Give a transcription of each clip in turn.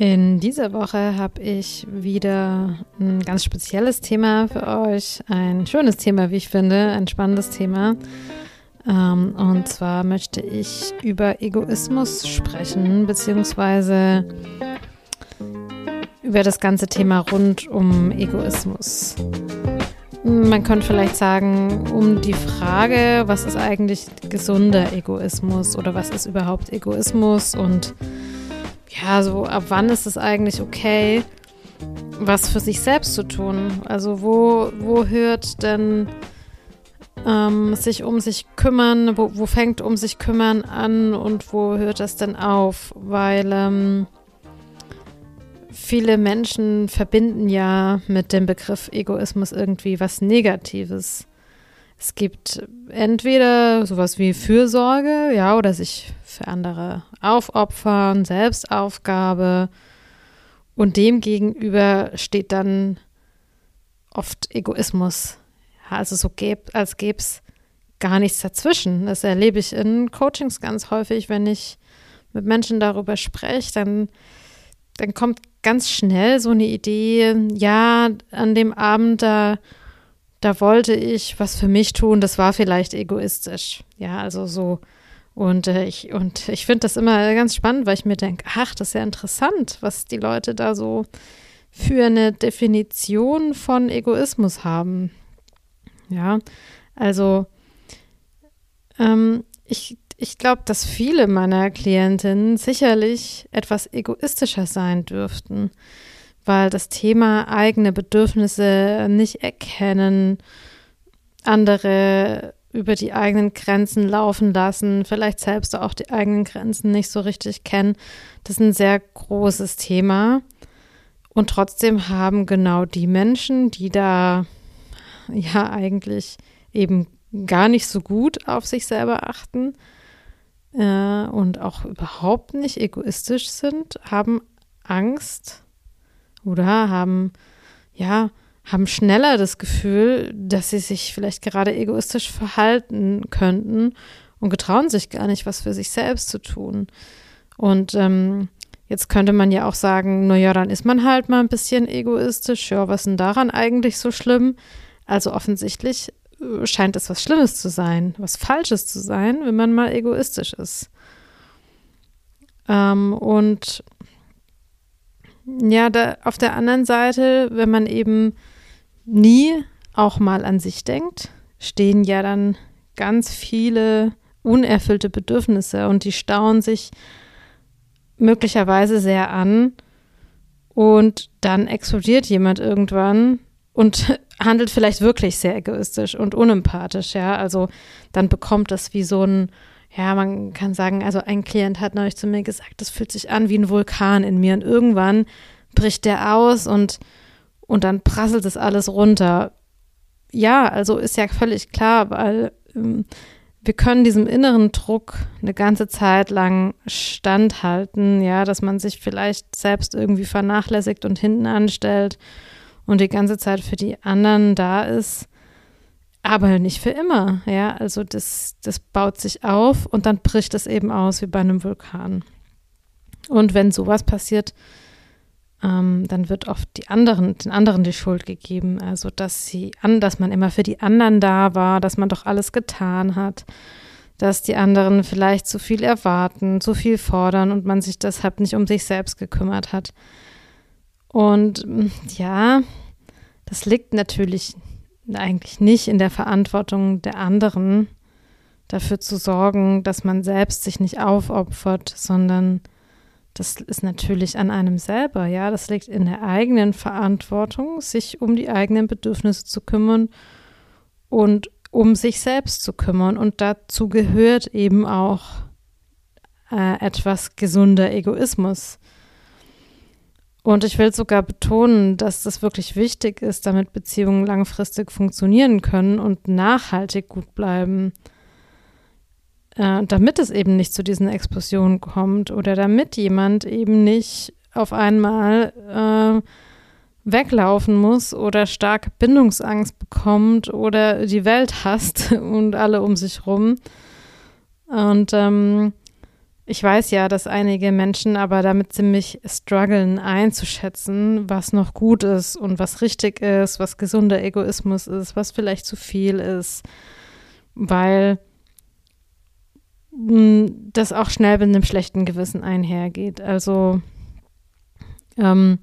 In dieser Woche habe ich wieder ein ganz spezielles Thema für euch. Ein schönes Thema, wie ich finde, ein spannendes Thema. Ähm, und zwar möchte ich über Egoismus sprechen, beziehungsweise über das ganze Thema rund um Egoismus. Man könnte vielleicht sagen, um die Frage, was ist eigentlich gesunder Egoismus oder was ist überhaupt Egoismus und ja, so ab wann ist es eigentlich okay, was für sich selbst zu tun? Also wo, wo hört denn ähm, sich um sich kümmern, wo, wo fängt um sich kümmern an und wo hört das denn auf? Weil ähm, viele Menschen verbinden ja mit dem Begriff Egoismus irgendwie was Negatives. Es gibt entweder sowas wie Fürsorge, ja, oder sich für andere aufopfern, Selbstaufgabe. Und dem gegenüber steht dann oft Egoismus. Ja, also so gäb, als gäbe es gar nichts dazwischen. Das erlebe ich in Coachings ganz häufig, wenn ich mit Menschen darüber spreche, dann, dann kommt ganz schnell so eine Idee, ja, an dem Abend da da wollte ich was für mich tun, das war vielleicht egoistisch. Ja, also so. Und äh, ich, ich finde das immer ganz spannend, weil ich mir denke, ach, das ist ja interessant, was die Leute da so für eine Definition von Egoismus haben. Ja, also ähm, ich, ich glaube, dass viele meiner Klientinnen sicherlich etwas egoistischer sein dürften weil das Thema eigene Bedürfnisse nicht erkennen, andere über die eigenen Grenzen laufen lassen, vielleicht selbst auch die eigenen Grenzen nicht so richtig kennen. Das ist ein sehr großes Thema. Und trotzdem haben genau die Menschen, die da ja eigentlich eben gar nicht so gut auf sich selber achten äh, und auch überhaupt nicht egoistisch sind, haben Angst oder haben, ja, haben schneller das Gefühl, dass sie sich vielleicht gerade egoistisch verhalten könnten und getrauen sich gar nicht, was für sich selbst zu tun. Und ähm, jetzt könnte man ja auch sagen, naja, dann ist man halt mal ein bisschen egoistisch. Ja, was ist denn daran eigentlich so schlimm? Also offensichtlich äh, scheint es was Schlimmes zu sein, was Falsches zu sein, wenn man mal egoistisch ist. Ähm, und ja, da, auf der anderen Seite, wenn man eben nie auch mal an sich denkt, stehen ja dann ganz viele unerfüllte Bedürfnisse und die stauen sich möglicherweise sehr an und dann explodiert jemand irgendwann und handelt vielleicht wirklich sehr egoistisch und unempathisch, ja, also dann bekommt das wie so ein ja, man kann sagen, also ein Klient hat neulich zu mir gesagt, das fühlt sich an wie ein Vulkan in mir und irgendwann bricht der aus und, und dann prasselt es alles runter. Ja, also ist ja völlig klar, weil ähm, wir können diesem inneren Druck eine ganze Zeit lang standhalten, ja, dass man sich vielleicht selbst irgendwie vernachlässigt und hinten anstellt und die ganze Zeit für die anderen da ist aber nicht für immer, ja. Also das, das baut sich auf und dann bricht es eben aus wie bei einem Vulkan. Und wenn sowas passiert, ähm, dann wird oft die anderen, den anderen die Schuld gegeben. Also dass sie an, dass man immer für die anderen da war, dass man doch alles getan hat, dass die anderen vielleicht zu viel erwarten, zu viel fordern und man sich deshalb nicht um sich selbst gekümmert hat. Und ja, das liegt natürlich eigentlich nicht in der Verantwortung der anderen, dafür zu sorgen, dass man selbst sich nicht aufopfert, sondern das ist natürlich an einem selber, ja, das liegt in der eigenen Verantwortung, sich um die eigenen Bedürfnisse zu kümmern und um sich selbst zu kümmern. Und dazu gehört eben auch äh, etwas gesunder Egoismus. Und ich will sogar betonen, dass das wirklich wichtig ist, damit Beziehungen langfristig funktionieren können und nachhaltig gut bleiben. Äh, damit es eben nicht zu diesen Explosionen kommt oder damit jemand eben nicht auf einmal äh, weglaufen muss oder starke Bindungsangst bekommt oder die Welt hasst und alle um sich rum. Und ähm, ich weiß ja, dass einige Menschen aber damit ziemlich strugglen einzuschätzen, was noch gut ist und was richtig ist, was gesunder Egoismus ist, was vielleicht zu viel ist, weil mm, das auch schnell mit einem schlechten Gewissen einhergeht. Also ähm,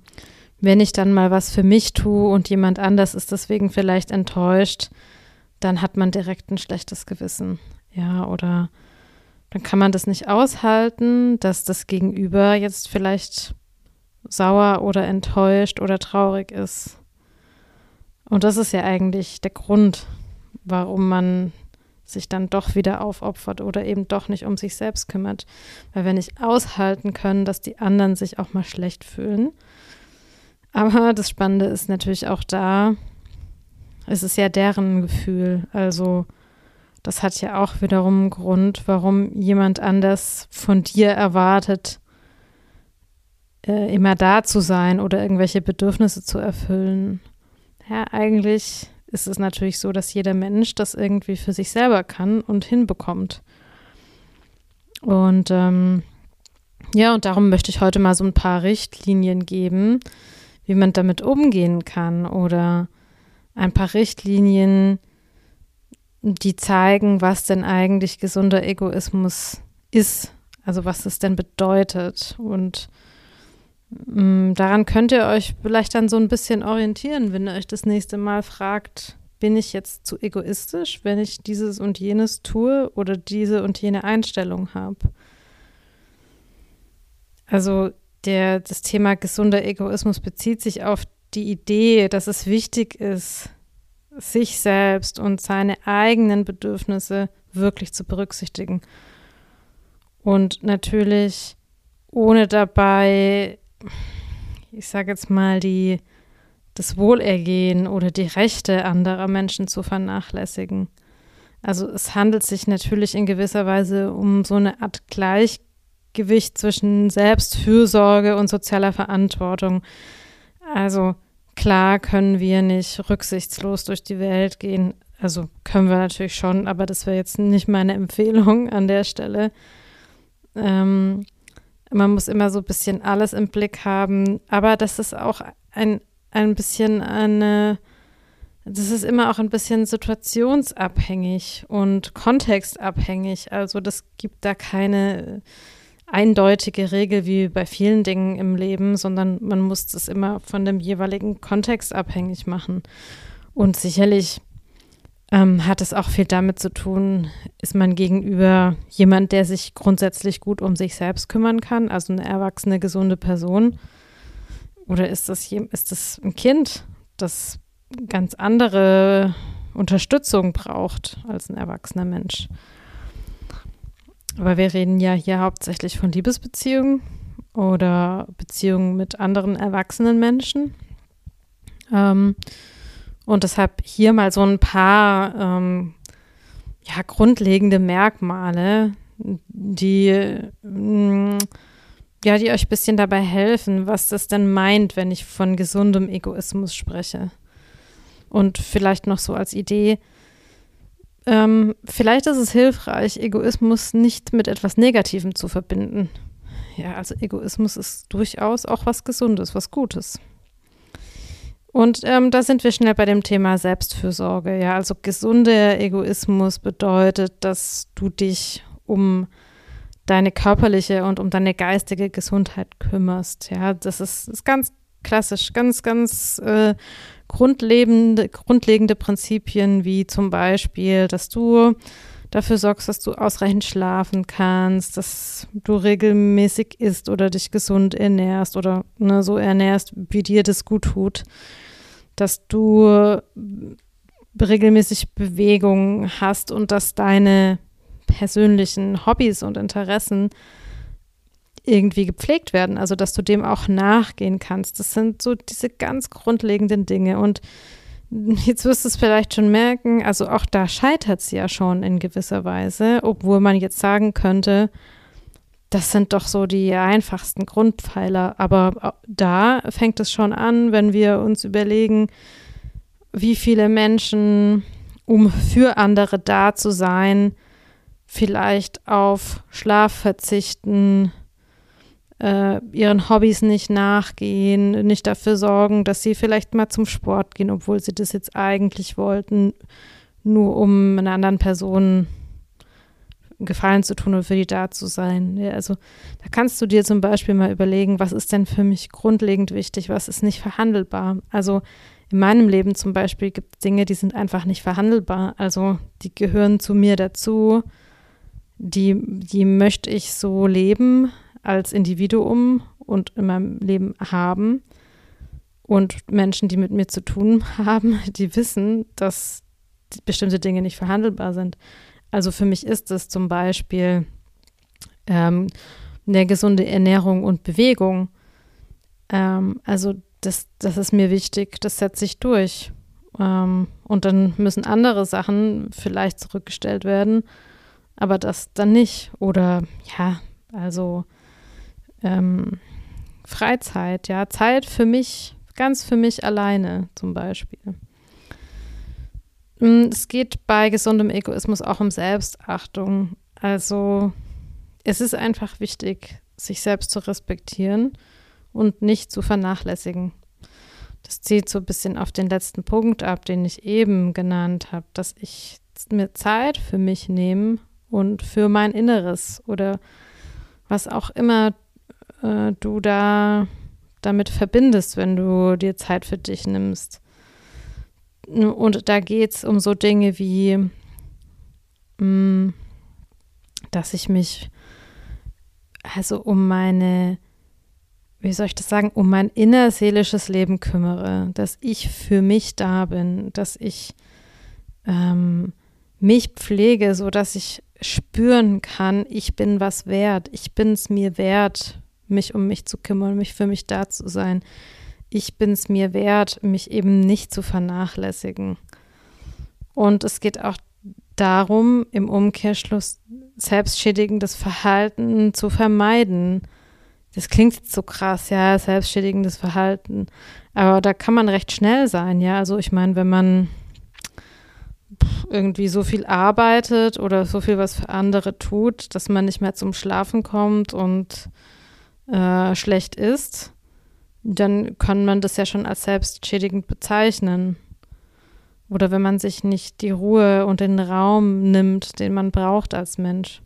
wenn ich dann mal was für mich tue und jemand anders ist deswegen vielleicht enttäuscht, dann hat man direkt ein schlechtes Gewissen. Ja, oder dann kann man das nicht aushalten, dass das Gegenüber jetzt vielleicht sauer oder enttäuscht oder traurig ist. Und das ist ja eigentlich der Grund, warum man sich dann doch wieder aufopfert oder eben doch nicht um sich selbst kümmert. Weil wir nicht aushalten können, dass die anderen sich auch mal schlecht fühlen. Aber das Spannende ist natürlich auch da, es ist ja deren Gefühl. Also das hat ja auch wiederum einen Grund, warum jemand anders von dir erwartet, äh, immer da zu sein oder irgendwelche Bedürfnisse zu erfüllen. Ja, eigentlich ist es natürlich so, dass jeder Mensch das irgendwie für sich selber kann und hinbekommt. Und ähm, ja, und darum möchte ich heute mal so ein paar Richtlinien geben, wie man damit umgehen kann oder ein paar Richtlinien, die zeigen, was denn eigentlich gesunder Egoismus ist, also was es denn bedeutet. Und mh, mm, daran könnt ihr euch vielleicht dann so ein bisschen orientieren, wenn ihr euch das nächste Mal fragt, bin ich jetzt zu egoistisch, wenn ich dieses und jenes tue oder diese und jene Einstellung habe. Also der, das Thema gesunder Egoismus bezieht sich auf die Idee, dass es wichtig ist, sich selbst und seine eigenen Bedürfnisse wirklich zu berücksichtigen. Und natürlich ohne dabei, ich sage jetzt mal, die, das Wohlergehen oder die Rechte anderer Menschen zu vernachlässigen. Also es handelt sich natürlich in gewisser Weise um so eine Art Gleichgewicht zwischen Selbstfürsorge und sozialer Verantwortung. Also Klar können wir nicht rücksichtslos durch die Welt gehen. Also können wir natürlich schon, aber das wäre jetzt nicht meine Empfehlung an der Stelle. Ähm, man muss immer so ein bisschen alles im Blick haben, aber das ist auch ein, ein bisschen eine, das ist immer auch ein bisschen situationsabhängig und kontextabhängig. Also das gibt da keine eindeutige Regel wie bei vielen Dingen im Leben, sondern man muss es immer von dem jeweiligen Kontext abhängig machen. Und sicherlich ähm, hat es auch viel damit zu tun, ist man gegenüber jemand, der sich grundsätzlich gut um sich selbst kümmern kann, also eine erwachsene, gesunde Person? Oder ist das, ist das ein Kind, das ganz andere Unterstützung braucht als ein erwachsener Mensch? Aber wir reden ja hier hauptsächlich von Liebesbeziehungen oder Beziehungen mit anderen erwachsenen Menschen. Ähm, und deshalb hier mal so ein paar ähm, ja, grundlegende Merkmale, die, mh, mm, ja, die euch ein bisschen dabei helfen, was das denn meint, wenn ich von gesundem Egoismus spreche. Und vielleicht noch so als Idee, ähm, vielleicht ist es hilfreich, Egoismus nicht mit etwas Negativem zu verbinden. Ja, also Egoismus ist durchaus auch was Gesundes, was Gutes. Und ähm, da sind wir schnell bei dem Thema Selbstfürsorge. Ja, also gesunder Egoismus bedeutet, dass du dich um deine körperliche und um deine geistige Gesundheit kümmerst. Ja, das ist, ist ganz klassisch, ganz, ganz äh, grundlegende, grundlegende Prinzipien, wie zum Beispiel, dass du dafür sorgst, dass du ausreichend schlafen kannst, dass du regelmäßig isst oder dich gesund ernährst oder ne, so ernährst, wie dir das gut tut, dass du regelmäßig Bewegung hast und dass deine persönlichen Hobbys und Interessen irgendwie gepflegt werden, also dass du dem auch nachgehen kannst. Das sind so diese ganz grundlegenden Dinge. Und jetzt wirst du es vielleicht schon merken, also auch da scheitert es ja schon in gewisser Weise, obwohl man jetzt sagen könnte, das sind doch so die einfachsten Grundpfeiler. Aber da fängt es schon an, wenn wir uns überlegen, wie viele Menschen, um für andere da zu sein, vielleicht auf Schlaf verzichten, äh, ihren Hobbys nicht nachgehen, nicht dafür sorgen, dass sie vielleicht mal zum Sport gehen, obwohl sie das jetzt eigentlich wollten, nur um einer anderen Person Gefallen zu tun und für die da zu sein. Ja, also da kannst du dir zum Beispiel mal überlegen, was ist denn für mich grundlegend wichtig, was ist nicht verhandelbar. Also in meinem Leben zum Beispiel gibt es Dinge, die sind einfach nicht verhandelbar. Also die gehören zu mir dazu, die, die möchte ich so leben, als Individuum und in meinem Leben haben. Und Menschen, die mit mir zu tun haben, die wissen, dass bestimmte Dinge nicht verhandelbar sind. Also für mich ist es zum Beispiel ähm, eine gesunde Ernährung und Bewegung. Ähm, also das, das ist mir wichtig, das setze ich durch. Ähm, und dann müssen andere Sachen vielleicht zurückgestellt werden, aber das dann nicht. Oder ja, also ähm, Freizeit, ja, Zeit für mich, ganz für mich alleine zum Beispiel. Mm, es geht bei gesundem Egoismus auch um Selbstachtung. Also es ist einfach wichtig, sich selbst zu respektieren und nicht zu vernachlässigen. Das zieht so ein bisschen auf den letzten Punkt ab, den ich eben genannt habe, dass ich mir Zeit für mich nehme und für mein Inneres oder was auch immer äh, du da damit verbindest, wenn du dir Zeit für dich nimmst. Und da geht es um so Dinge wie, mh, mm, dass ich mich also um meine, wie soll ich das sagen, um mein innerseelisches Leben kümmere, dass ich für mich da bin, dass ich ähm, mich pflege, so dass ich spüren kann, ich bin was wert, ich bin es mir wert, mich um mich zu kümmern, mich für mich da zu sein. Ich bin es mir wert, mich eben nicht zu vernachlässigen. Und es geht auch darum, im Umkehrschluss selbstschädigendes Verhalten zu vermeiden. Das klingt jetzt so krass, ja, selbstschädigendes Verhalten. Aber da kann man recht schnell sein, ja. Also ich meine, wenn man irgendwie so viel arbeitet oder so viel was für andere tut, dass man nicht mehr zum Schlafen kommt und äh, schlecht ist, dann kann man das ja schon als selbstschädigend bezeichnen. Oder wenn man sich nicht die Ruhe und den Raum nimmt, den man braucht als Mensch.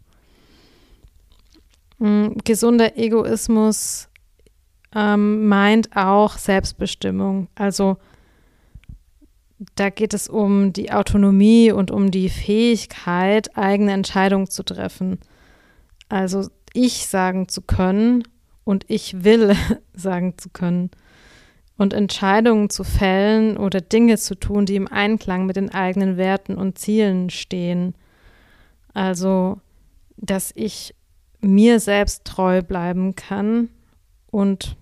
Mhm, gesunder Egoismus ähm, meint auch Selbstbestimmung. Also da geht es um die Autonomie und um die Fähigkeit, eigene Entscheidungen zu treffen. Also ich sagen zu können, und ich will sagen zu können und Entscheidungen zu fällen oder Dinge zu tun, die im Einklang mit den eigenen Werten und Zielen stehen. Also, dass ich mir selbst treu bleiben kann und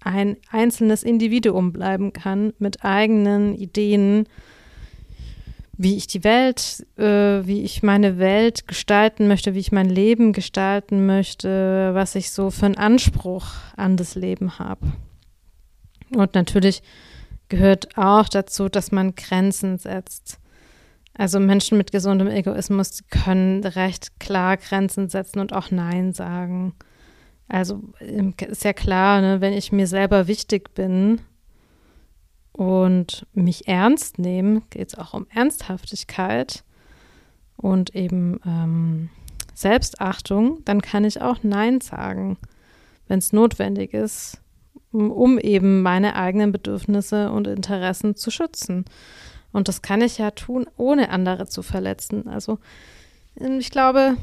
ein einzelnes Individuum bleiben kann mit eigenen Ideen, wie ich die Welt, äh, wie ich meine Welt gestalten möchte, wie ich mein Leben gestalten möchte, was ich so für einen Anspruch an das Leben habe. Und natürlich gehört auch dazu, dass man Grenzen setzt. Also Menschen mit gesundem Egoismus können recht klar Grenzen setzen und auch Nein sagen. Also ist ja klar, ne, wenn ich mir selber wichtig bin, und mich ernst nehmen, geht es auch um Ernsthaftigkeit und eben ähm, Selbstachtung, dann kann ich auch Nein sagen, wenn es notwendig ist, um eben meine eigenen Bedürfnisse und Interessen zu schützen. Und das kann ich ja tun, ohne andere zu verletzen. Also ähm, ich glaube,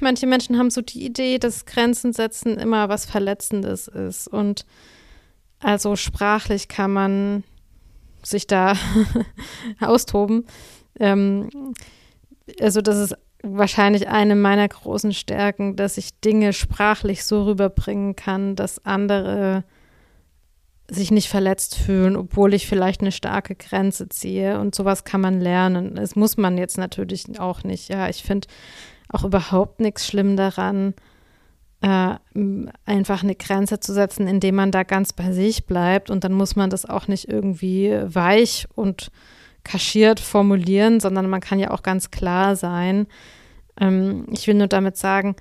manche Menschen haben so die Idee, dass Grenzen setzen immer was Verletzendes ist. Und also sprachlich kann man sich da austoben. Ähm, also das ist wahrscheinlich eine meiner großen Stärken, dass ich Dinge sprachlich so rüberbringen kann, dass andere sich nicht verletzt fühlen, obwohl ich vielleicht eine starke Grenze ziehe. Und sowas kann man lernen. Das muss man jetzt natürlich auch nicht. Ja, ich finde auch überhaupt nichts schlimm daran, äh, einfach eine Grenze zu setzen, indem man da ganz bei sich bleibt. Und dann muss man das auch nicht irgendwie weich und kaschiert formulieren, sondern man kann ja auch ganz klar sein, Ähm, ich will nur damit sagen,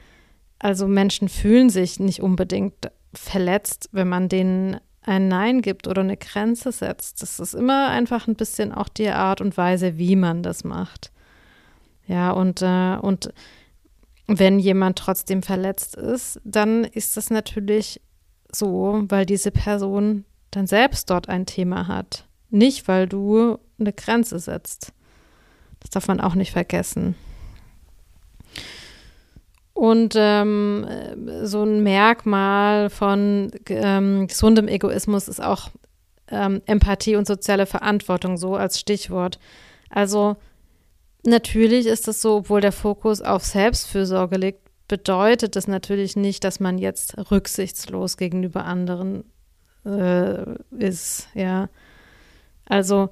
also Menschen fühlen sich nicht unbedingt verletzt, wenn man denen ein Nein gibt oder eine Grenze setzt. Das ist immer einfach ein bisschen auch die Art und Weise, wie man das macht. Ja, und, äh, und wenn jemand trotzdem verletzt ist, dann ist das natürlich so, weil diese Person dann selbst dort ein Thema hat. Nicht, weil du eine Grenze setzt. Das darf man auch nicht vergessen. Und ähm, so ein Merkmal von ähm, gesundem Egoismus ist auch ähm, Empathie und soziale Verantwortung, so als Stichwort. Also natürlich ist es so, obwohl der Fokus auf Selbstfürsorge liegt, bedeutet das natürlich nicht, dass man jetzt rücksichtslos gegenüber anderen äh, ist, ja. Also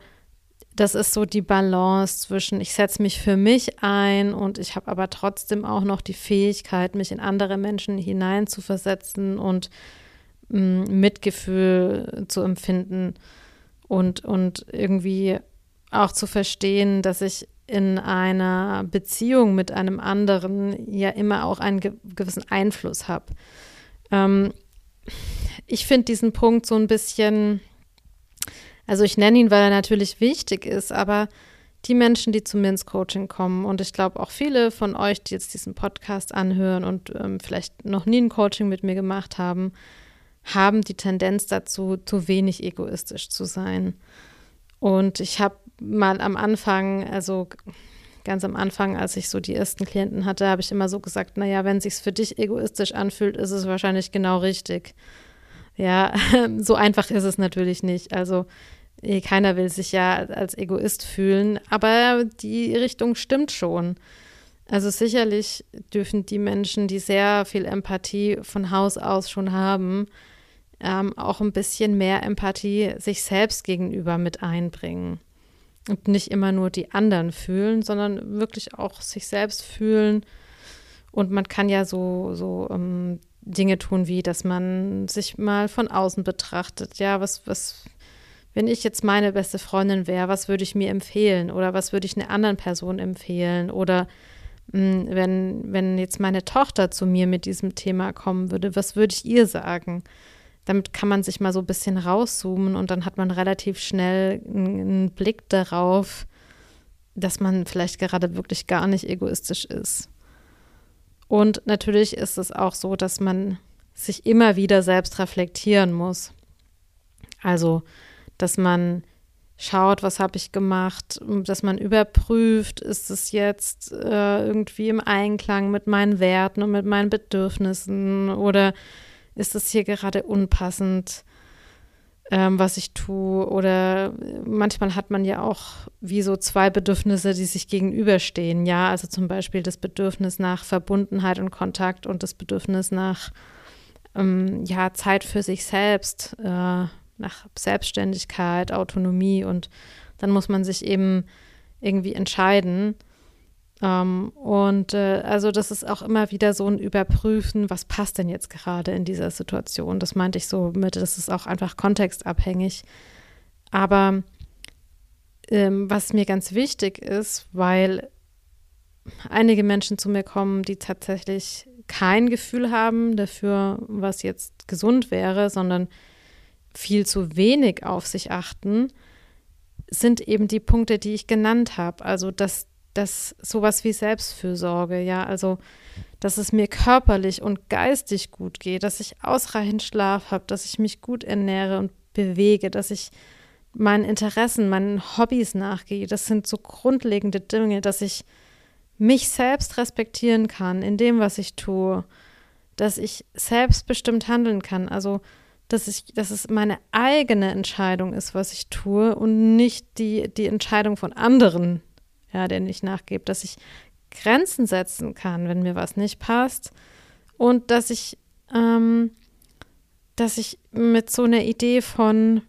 das ist so die Balance zwischen, ich setze mich für mich ein und ich habe aber trotzdem auch noch die Fähigkeit, mich in andere Menschen hineinzuversetzen und mh, mm, Mitgefühl zu empfinden und, und irgendwie auch zu verstehen, dass ich in einer Beziehung mit einem anderen ja immer auch einen ge gewissen Einfluss habe. Ähm, ich finde diesen Punkt so ein bisschen also ich nenne ihn, weil er natürlich wichtig ist, aber die Menschen, die zu mir ins Coaching kommen und ich glaube auch viele von euch, die jetzt diesen Podcast anhören und ähm, vielleicht noch nie ein Coaching mit mir gemacht haben, haben die Tendenz dazu, zu wenig egoistisch zu sein. Und ich habe mal am Anfang, also ganz am Anfang, als ich so die ersten Klienten hatte, habe ich immer so gesagt, naja, wenn sich's für dich egoistisch anfühlt, ist es wahrscheinlich genau richtig. Ja, so einfach ist es natürlich nicht. Also eh, keiner will sich ja als Egoist fühlen, aber die Richtung stimmt schon. Also sicherlich dürfen die Menschen, die sehr viel Empathie von Haus aus schon haben, ähm, auch ein bisschen mehr Empathie sich selbst gegenüber mit einbringen. Und nicht immer nur die anderen fühlen, sondern wirklich auch sich selbst fühlen. Und man kann ja so, so ähm, Dinge tun, wie dass man sich mal von außen betrachtet. Ja, was, was, wenn ich jetzt meine beste Freundin wäre, was würde ich mir empfehlen? Oder was würde ich einer anderen Person empfehlen? Oder mh, hm, wenn, wenn jetzt meine Tochter zu mir mit diesem Thema kommen würde, was würde ich ihr sagen? Damit kann man sich mal so ein bisschen rauszoomen und dann hat man relativ schnell einen Blick darauf, dass man vielleicht gerade wirklich gar nicht egoistisch ist. Und natürlich ist es auch so, dass man sich immer wieder selbst reflektieren muss. Also, dass man schaut, was habe ich gemacht, dass man überprüft, ist es jetzt äh, irgendwie im Einklang mit meinen Werten und mit meinen Bedürfnissen oder ist es hier gerade unpassend? ähm, was ich tue. Oder manchmal hat man ja auch wie so zwei Bedürfnisse, die sich gegenüberstehen. Ja, also zum Beispiel das Bedürfnis nach Verbundenheit und Kontakt und das Bedürfnis nach ähm, ja, Zeit für sich selbst, äh, nach Selbstständigkeit, Autonomie. Und dann muss man sich eben irgendwie entscheiden. Ähm, und äh, also das ist auch immer wieder so ein Überprüfen, was passt denn jetzt gerade in dieser Situation. Das meinte ich so mit, das ist auch einfach kontextabhängig. Aber ähm, was mir ganz wichtig ist, weil einige Menschen zu mir kommen, die tatsächlich kein Gefühl haben dafür, was jetzt gesund wäre, sondern viel zu wenig auf sich achten, sind eben die Punkte, die ich genannt habe. Also, dass dass sowas wie Selbstfürsorge, ja, also dass es mir körperlich und geistig gut geht, dass ich ausreichend Schlaf habe, dass ich mich gut ernähre und bewege, dass ich meinen Interessen, meinen Hobbys nachgehe. Das sind so grundlegende Dinge, dass ich mich selbst respektieren kann in dem, was ich tue, dass ich selbstbestimmt handeln kann. Also, dass ich, dass es meine eigene Entscheidung ist, was ich tue und nicht die, die Entscheidung von anderen, ja, der nicht nachgibt, dass ich Grenzen setzen kann, wenn mir was nicht passt und dass ich, ähm, dass ich mit so einer Idee von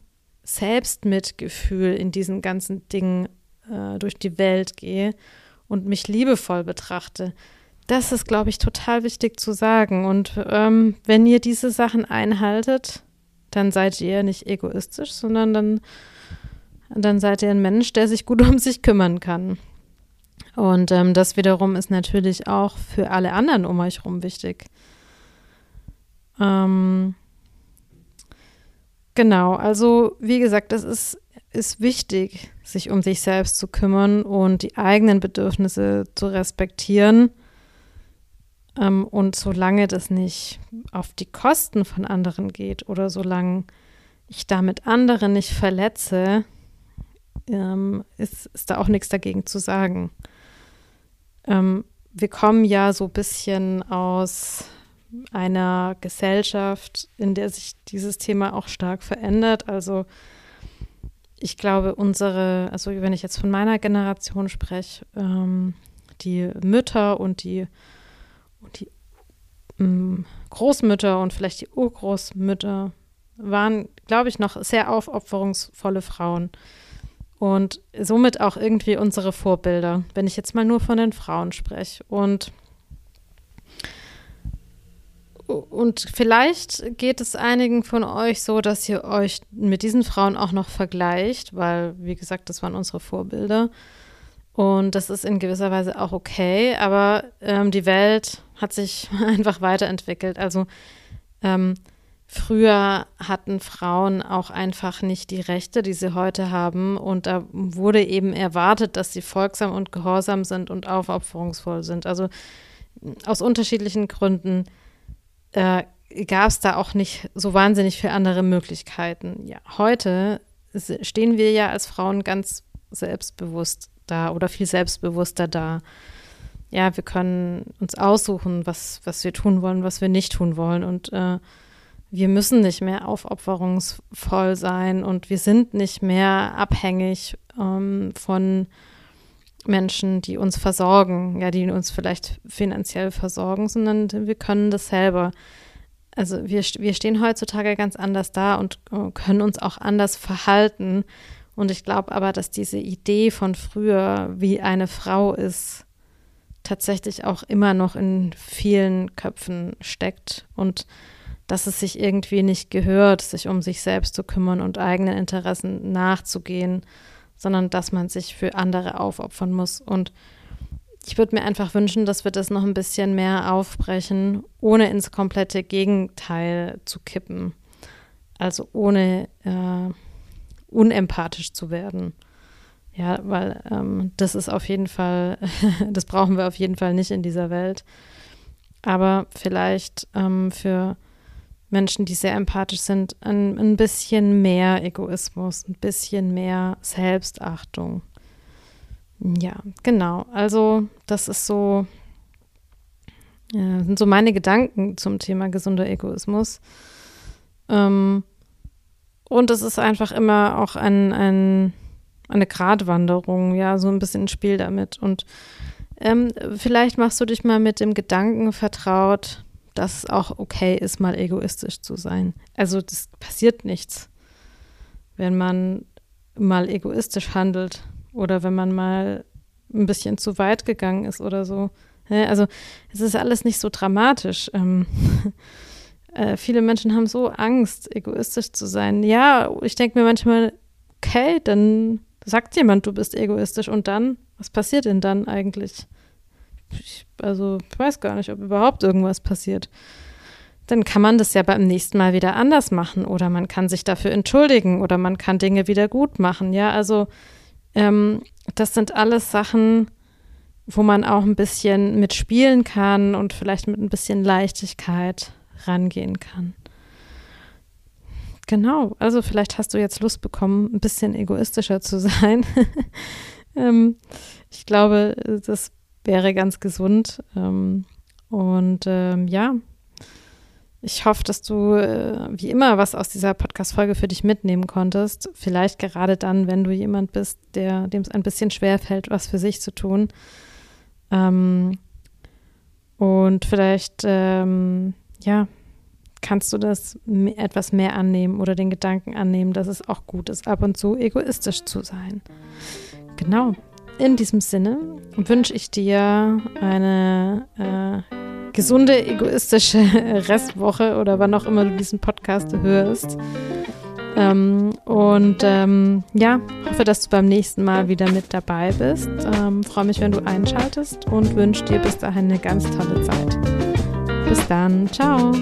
Selbstmitgefühl in diesen ganzen Dingen äh, durch die Welt gehe und mich liebevoll betrachte. Das ist, glaube ich, total wichtig zu sagen. Und ähm, wenn ihr diese Sachen einhaltet, dann seid ihr nicht egoistisch, sondern dann, dann seid ihr ein Mensch, der sich gut um sich kümmern kann. Und ähm, das wiederum ist natürlich auch für alle anderen um euch herum wichtig. Ähm, genau, also wie gesagt, es ist, ist wichtig, sich um sich selbst zu kümmern und die eigenen Bedürfnisse zu respektieren. Ähm, und solange das nicht auf die Kosten von anderen geht oder solange ich damit andere nicht verletze, ähm, ist, ist da auch nichts dagegen zu sagen. Ähm, wir kommen ja so ein bisschen aus einer Gesellschaft, in der sich dieses Thema auch stark verändert. Also ich glaube, unsere, also wenn ich jetzt von meiner Generation spreche, ähm, die Mütter und die, und die ähm, Großmütter und vielleicht die Urgroßmütter waren, glaube ich, noch sehr aufopferungsvolle Frauen und somit auch irgendwie unsere Vorbilder, wenn ich jetzt mal nur von den Frauen spreche. Und, und vielleicht geht es einigen von euch so, dass ihr euch mit diesen Frauen auch noch vergleicht, weil, wie gesagt, das waren unsere Vorbilder. Und das ist in gewisser Weise auch okay, aber ähm, die Welt hat sich einfach weiterentwickelt. Also ähm, Früher hatten Frauen auch einfach nicht die Rechte, die sie heute haben. Und da wurde eben erwartet, dass sie folgsam und gehorsam sind und aufopferungsvoll sind. Also aus unterschiedlichen Gründen äh, gab es da auch nicht so wahnsinnig viele andere Möglichkeiten. Ja, heute stehen wir ja als Frauen ganz selbstbewusst da oder viel selbstbewusster da. Ja, wir können uns aussuchen, was, was wir tun wollen, was wir nicht tun wollen. Und äh, wir müssen nicht mehr aufopferungsvoll sein und wir sind nicht mehr abhängig ähm, von Menschen, die uns versorgen, ja, die uns vielleicht finanziell versorgen, sondern wir können das selber. Also wir, wir stehen heutzutage ganz anders da und äh, können uns auch anders verhalten. Und ich glaube aber, dass diese Idee von früher, wie eine Frau ist, tatsächlich auch immer noch in vielen Köpfen steckt. Und dass es sich irgendwie nicht gehört, sich um sich selbst zu kümmern und eigenen Interessen nachzugehen, sondern dass man sich für andere aufopfern muss. Und ich würde mir einfach wünschen, dass wir das noch ein bisschen mehr aufbrechen, ohne ins komplette Gegenteil zu kippen. Also ohne äh, unempathisch zu werden. Ja, weil ähm, das ist auf jeden Fall, das brauchen wir auf jeden Fall nicht in dieser Welt. Aber vielleicht ähm, für Menschen, die sehr empathisch sind, ein, ein bisschen mehr Egoismus, ein bisschen mehr Selbstachtung. Ja, genau. Also das ist so, ja, sind so meine Gedanken zum Thema gesunder Egoismus. Ähm, und es ist einfach immer auch ein, ein, eine Gratwanderung, ja, so ein bisschen ein Spiel damit. Und ähm, vielleicht machst du dich mal mit dem Gedanken vertraut, dass es auch okay ist, mal egoistisch zu sein. Also das passiert nichts, wenn man mal egoistisch handelt oder wenn man mal ein bisschen zu weit gegangen ist oder so. Also es ist alles nicht so dramatisch. Ähm, äh, viele Menschen haben so Angst, egoistisch zu sein. Ja, ich denke mir manchmal, okay, dann sagt jemand, du bist egoistisch und dann, was passiert denn dann eigentlich? Ich, also ich weiß gar nicht, ob überhaupt irgendwas passiert. Dann kann man das ja beim nächsten Mal wieder anders machen oder man kann sich dafür entschuldigen oder man kann Dinge wieder gut machen. Ja, also ähm, das sind alles Sachen, wo man auch ein bisschen mitspielen kann und vielleicht mit ein bisschen Leichtigkeit rangehen kann. Genau, also vielleicht hast du jetzt Lust bekommen, ein bisschen egoistischer zu sein. ähm, ich glaube, das wäre ganz gesund. Ähm, und ähm, ja, ich hoffe, dass du äh, wie immer was aus dieser Podcast-Folge für dich mitnehmen konntest. Vielleicht gerade dann, wenn du jemand bist, der dem es ein bisschen schwer fällt, was für sich zu tun. Ähm, und vielleicht, ähm, ja, kannst du das etwas mehr annehmen oder den Gedanken annehmen, dass es auch gut ist, ab und zu egoistisch zu sein. Genau. In diesem Sinne wünsche ich dir eine äh, gesunde, egoistische Restwoche oder wann auch immer du diesen Podcast hörst. Ähm, und ähm, ja, hoffe, dass du beim nächsten Mal wieder mit dabei bist. Ähm, Freue mich, wenn du einschaltest und wünsche dir bis dahin eine ganz tolle Zeit. Bis dann. Ciao.